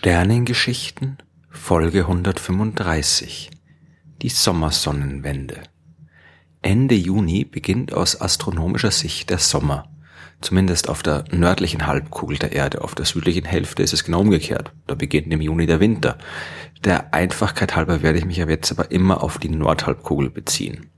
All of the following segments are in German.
Sternengeschichten Folge 135 Die Sommersonnenwende Ende Juni beginnt aus astronomischer Sicht der Sommer. Zumindest auf der nördlichen Halbkugel der Erde. Auf der südlichen Hälfte ist es genau umgekehrt. Da beginnt im Juni der Winter. Der Einfachkeit halber werde ich mich jetzt aber immer auf die Nordhalbkugel beziehen.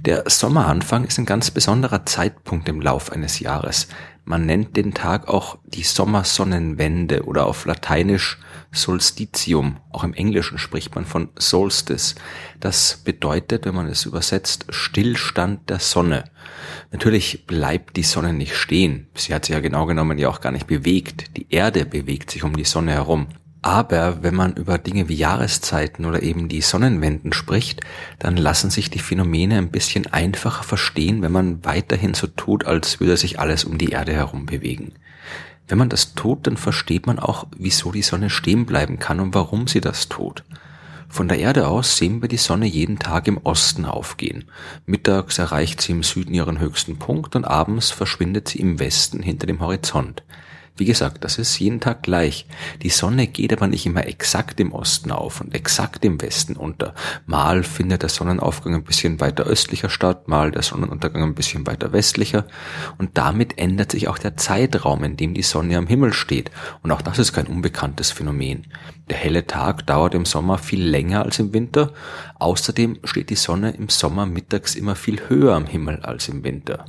Der Sommeranfang ist ein ganz besonderer Zeitpunkt im Lauf eines Jahres. Man nennt den Tag auch die Sommersonnenwende oder auf Lateinisch Solstitium. Auch im Englischen spricht man von Solstice. Das bedeutet, wenn man es übersetzt, Stillstand der Sonne. Natürlich bleibt die Sonne nicht stehen. Sie hat sich ja genau genommen ja auch gar nicht bewegt. Die Erde bewegt sich um die Sonne herum. Aber wenn man über Dinge wie Jahreszeiten oder eben die Sonnenwenden spricht, dann lassen sich die Phänomene ein bisschen einfacher verstehen, wenn man weiterhin so tut, als würde sich alles um die Erde herum bewegen. Wenn man das tut, dann versteht man auch, wieso die Sonne stehen bleiben kann und warum sie das tut. Von der Erde aus sehen wir die Sonne jeden Tag im Osten aufgehen. Mittags erreicht sie im Süden ihren höchsten Punkt und abends verschwindet sie im Westen hinter dem Horizont. Wie gesagt, das ist jeden Tag gleich. Die Sonne geht aber nicht immer exakt im Osten auf und exakt im Westen unter. Mal findet der Sonnenaufgang ein bisschen weiter östlicher statt, mal der Sonnenuntergang ein bisschen weiter westlicher. Und damit ändert sich auch der Zeitraum, in dem die Sonne am Himmel steht. Und auch das ist kein unbekanntes Phänomen. Der helle Tag dauert im Sommer viel länger als im Winter. Außerdem steht die Sonne im Sommer mittags immer viel höher am Himmel als im Winter.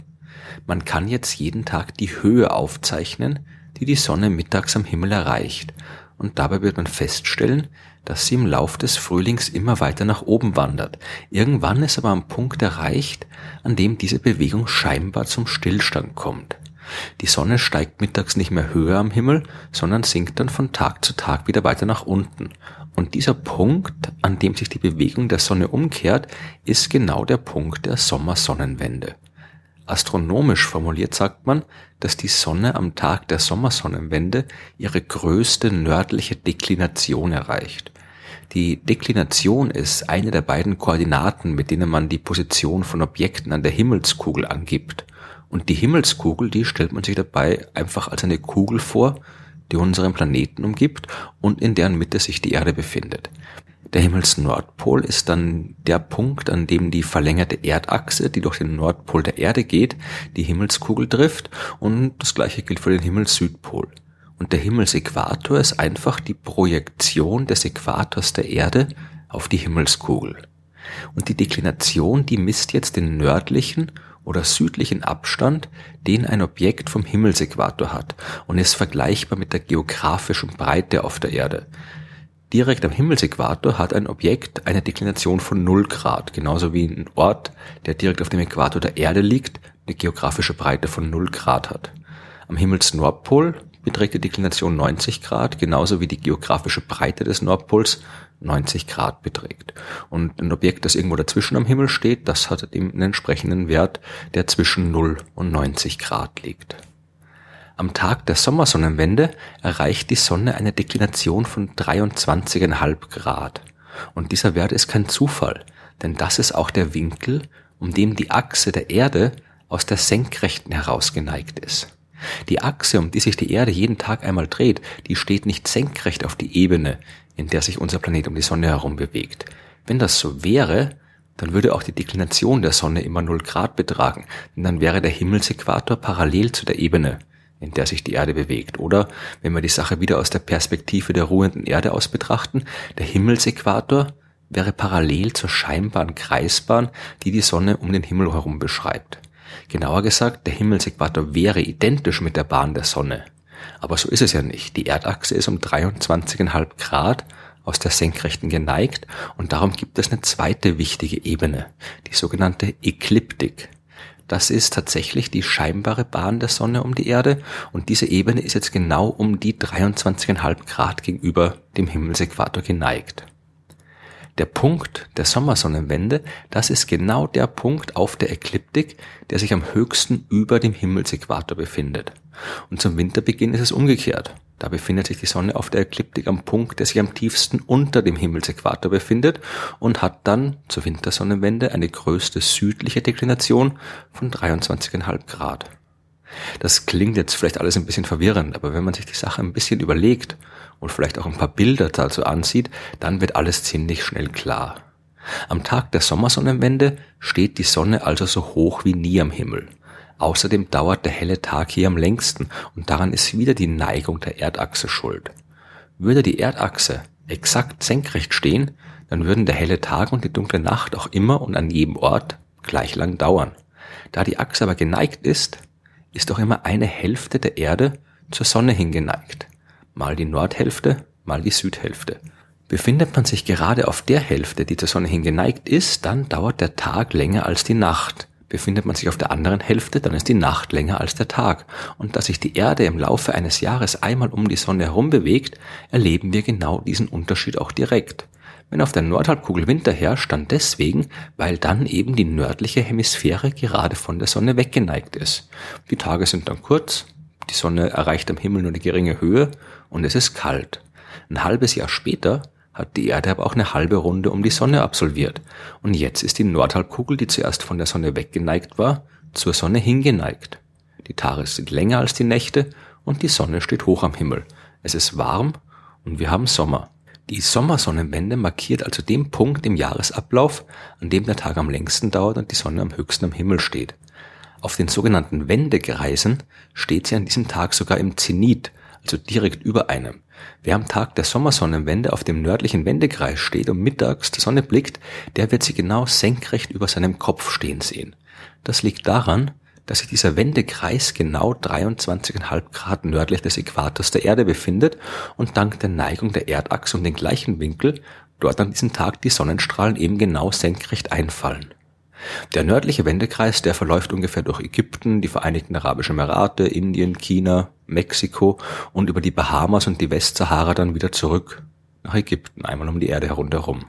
Man kann jetzt jeden Tag die Höhe aufzeichnen, die die Sonne mittags am Himmel erreicht, und dabei wird man feststellen, dass sie im Lauf des Frühlings immer weiter nach oben wandert. Irgendwann ist aber ein Punkt erreicht, an dem diese Bewegung scheinbar zum Stillstand kommt. Die Sonne steigt mittags nicht mehr höher am Himmel, sondern sinkt dann von Tag zu Tag wieder weiter nach unten. Und dieser Punkt, an dem sich die Bewegung der Sonne umkehrt, ist genau der Punkt der Sommersonnenwende. Astronomisch formuliert sagt man, dass die Sonne am Tag der Sommersonnenwende ihre größte nördliche Deklination erreicht. Die Deklination ist eine der beiden Koordinaten, mit denen man die Position von Objekten an der Himmelskugel angibt. Und die Himmelskugel, die stellt man sich dabei einfach als eine Kugel vor, die unseren Planeten umgibt und in deren Mitte sich die Erde befindet. Der Himmelsnordpol ist dann der Punkt, an dem die verlängerte Erdachse, die durch den Nordpol der Erde geht, die Himmelskugel trifft und das gleiche gilt für den Himmelssüdpol. Und der Himmelsäquator ist einfach die Projektion des Äquators der Erde auf die Himmelskugel. Und die Deklination, die misst jetzt den nördlichen oder südlichen Abstand, den ein Objekt vom Himmelsäquator hat und ist vergleichbar mit der geografischen Breite auf der Erde. Direkt am Himmelsäquator hat ein Objekt eine Deklination von 0 Grad, genauso wie ein Ort, der direkt auf dem Äquator der Erde liegt, eine geografische Breite von 0 Grad hat. Am Himmelsnordpol beträgt die Deklination 90 Grad, genauso wie die geografische Breite des Nordpols 90 Grad beträgt. Und ein Objekt, das irgendwo dazwischen am Himmel steht, das hat eben einen entsprechenden Wert, der zwischen 0 und 90 Grad liegt. Am Tag der Sommersonnenwende erreicht die Sonne eine Deklination von 23,5 Grad. Und dieser Wert ist kein Zufall, denn das ist auch der Winkel, um dem die Achse der Erde aus der Senkrechten heraus geneigt ist. Die Achse, um die sich die Erde jeden Tag einmal dreht, die steht nicht senkrecht auf die Ebene, in der sich unser Planet um die Sonne herum bewegt. Wenn das so wäre, dann würde auch die Deklination der Sonne immer 0 Grad betragen, denn dann wäre der Himmelsäquator parallel zu der Ebene, in der sich die Erde bewegt. Oder wenn wir die Sache wieder aus der Perspektive der ruhenden Erde aus betrachten, der Himmelsäquator wäre parallel zur scheinbaren Kreisbahn, die die Sonne um den Himmel herum beschreibt. Genauer gesagt, der Himmelsäquator wäre identisch mit der Bahn der Sonne. Aber so ist es ja nicht. Die Erdachse ist um 23,5 Grad aus der Senkrechten geneigt und darum gibt es eine zweite wichtige Ebene, die sogenannte Ekliptik. Das ist tatsächlich die scheinbare Bahn der Sonne um die Erde und diese Ebene ist jetzt genau um die 23,5 Grad gegenüber dem Himmelsäquator geneigt. Der Punkt der Sommersonnenwende, das ist genau der Punkt auf der Ekliptik, der sich am höchsten über dem Himmelsäquator befindet. Und zum Winterbeginn ist es umgekehrt. Da befindet sich die Sonne auf der Ekliptik am Punkt, der sich am tiefsten unter dem Himmelsäquator befindet und hat dann zur Wintersonnenwende eine größte südliche Deklination von 23,5 Grad. Das klingt jetzt vielleicht alles ein bisschen verwirrend, aber wenn man sich die Sache ein bisschen überlegt und vielleicht auch ein paar Bilder dazu ansieht, dann wird alles ziemlich schnell klar. Am Tag der Sommersonnenwende steht die Sonne also so hoch wie nie am Himmel. Außerdem dauert der helle Tag hier am längsten und daran ist wieder die Neigung der Erdachse schuld. Würde die Erdachse exakt senkrecht stehen, dann würden der helle Tag und die dunkle Nacht auch immer und an jedem Ort gleich lang dauern. Da die Achse aber geneigt ist, ist auch immer eine Hälfte der Erde zur Sonne hingeneigt. Mal die Nordhälfte, mal die Südhälfte. Befindet man sich gerade auf der Hälfte, die zur Sonne hingeneigt ist, dann dauert der Tag länger als die Nacht. Befindet man sich auf der anderen Hälfte, dann ist die Nacht länger als der Tag. Und da sich die Erde im Laufe eines Jahres einmal um die Sonne herum bewegt, erleben wir genau diesen Unterschied auch direkt. Wenn auf der Nordhalbkugel Winter herrscht, dann deswegen, weil dann eben die nördliche Hemisphäre gerade von der Sonne weggeneigt ist. Die Tage sind dann kurz, die Sonne erreicht am Himmel nur eine geringe Höhe und es ist kalt. Ein halbes Jahr später hat die Erde aber auch eine halbe Runde um die Sonne absolviert. Und jetzt ist die Nordhalbkugel, die zuerst von der Sonne weggeneigt war, zur Sonne hingeneigt. Die Tage sind länger als die Nächte und die Sonne steht hoch am Himmel. Es ist warm und wir haben Sommer. Die Sommersonnenwende markiert also den Punkt im Jahresablauf, an dem der Tag am längsten dauert und die Sonne am höchsten am Himmel steht. Auf den sogenannten Wendekreisen steht sie an diesem Tag sogar im Zenit, also direkt über einem. Wer am Tag der Sommersonnenwende auf dem nördlichen Wendekreis steht und mittags die Sonne blickt, der wird sie genau senkrecht über seinem Kopf stehen sehen. Das liegt daran, dass sich dieser Wendekreis genau 23,5 Grad nördlich des Äquators der Erde befindet und dank der Neigung der Erdachse um den gleichen Winkel dort an diesem Tag die Sonnenstrahlen eben genau senkrecht einfallen. Der nördliche Wendekreis, der verläuft ungefähr durch Ägypten, die Vereinigten Arabischen Emirate, Indien, China, Mexiko und über die Bahamas und die Westsahara dann wieder zurück nach Ägypten, einmal um die Erde herunterherum.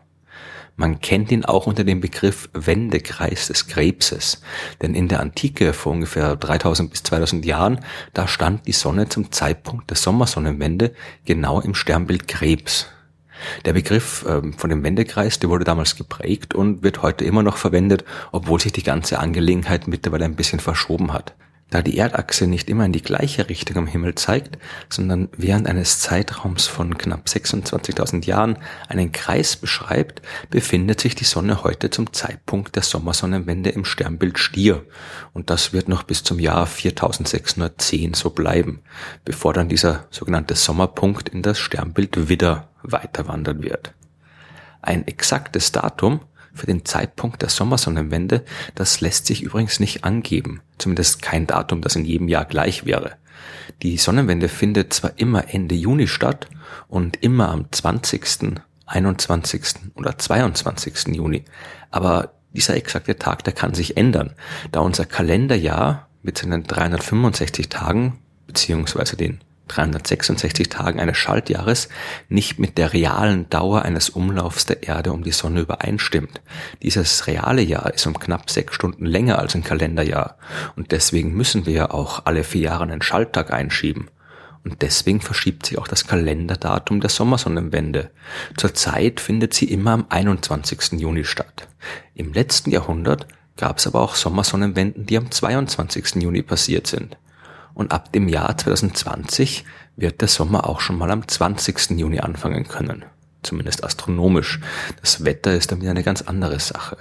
Man kennt ihn auch unter dem Begriff Wendekreis des Krebses, denn in der Antike vor ungefähr 3000 bis 2000 Jahren, da stand die Sonne zum Zeitpunkt der Sommersonnenwende genau im Sternbild Krebs. Der Begriff ähm, von dem Wendekreis, der wurde damals geprägt und wird heute immer noch verwendet, obwohl sich die ganze Angelegenheit mittlerweile ein bisschen verschoben hat. Da die Erdachse nicht immer in die gleiche Richtung am Himmel zeigt, sondern während eines Zeitraums von knapp 26.000 Jahren einen Kreis beschreibt, befindet sich die Sonne heute zum Zeitpunkt der Sommersonnenwende im Sternbild Stier. Und das wird noch bis zum Jahr 4610 so bleiben, bevor dann dieser sogenannte Sommerpunkt in das Sternbild Widder weiterwandern wird. Ein exaktes Datum für den Zeitpunkt der Sommersonnenwende, das lässt sich übrigens nicht angeben, zumindest kein Datum, das in jedem Jahr gleich wäre. Die Sonnenwende findet zwar immer Ende Juni statt und immer am 20., 21. oder 22. Juni, aber dieser exakte Tag, der kann sich ändern, da unser Kalenderjahr mit seinen 365 Tagen beziehungsweise den 366 Tagen eines Schaltjahres nicht mit der realen Dauer eines Umlaufs der Erde um die Sonne übereinstimmt. Dieses reale Jahr ist um knapp sechs Stunden länger als ein Kalenderjahr und deswegen müssen wir ja auch alle vier Jahre einen Schalttag einschieben. Und deswegen verschiebt sich auch das Kalenderdatum der Sommersonnenwende. Zurzeit findet sie immer am 21. Juni statt. Im letzten Jahrhundert gab es aber auch Sommersonnenwenden, die am 22. Juni passiert sind. Und ab dem Jahr 2020 wird der Sommer auch schon mal am 20. Juni anfangen können. Zumindest astronomisch. Das Wetter ist dann wieder eine ganz andere Sache.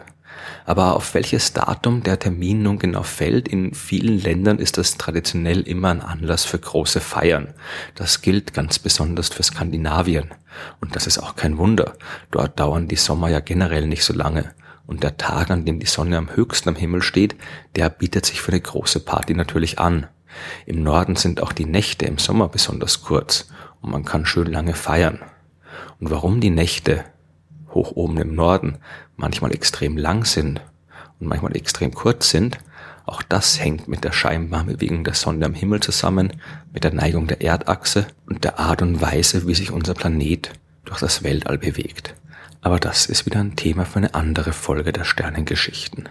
Aber auf welches Datum der Termin nun genau fällt, in vielen Ländern ist das traditionell immer ein Anlass für große Feiern. Das gilt ganz besonders für Skandinavien. Und das ist auch kein Wunder. Dort dauern die Sommer ja generell nicht so lange. Und der Tag, an dem die Sonne am höchsten am Himmel steht, der bietet sich für eine große Party natürlich an. Im Norden sind auch die Nächte im Sommer besonders kurz und man kann schön lange feiern. Und warum die Nächte hoch oben im Norden manchmal extrem lang sind und manchmal extrem kurz sind, auch das hängt mit der scheinbaren Bewegung der Sonne am Himmel zusammen, mit der Neigung der Erdachse und der Art und Weise, wie sich unser Planet durch das Weltall bewegt. Aber das ist wieder ein Thema für eine andere Folge der Sternengeschichten.